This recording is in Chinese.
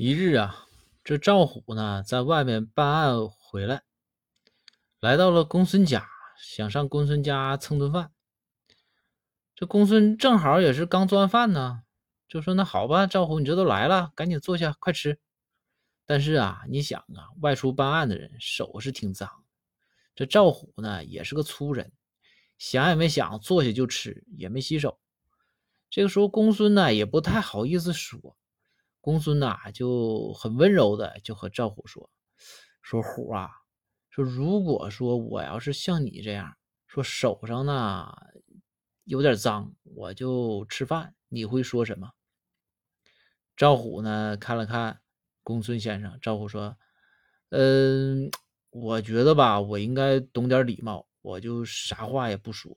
一日啊，这赵虎呢在外面办案回来，来到了公孙家，想上公孙家蹭顿饭。这公孙正好也是刚做完饭呢，就说：“那好吧，赵虎，你这都来了，赶紧坐下，快吃。”但是啊，你想啊，外出办案的人手是挺脏，这赵虎呢也是个粗人，想也没想，坐下就吃，也没洗手。这个时候，公孙呢也不太好意思说。公孙呐就很温柔的就和赵虎说：“说虎啊，说如果说我要是像你这样说手上呢有点脏，我就吃饭，你会说什么？”赵虎呢看了看公孙先生，赵虎说：“嗯，我觉得吧，我应该懂点礼貌，我就啥话也不说。”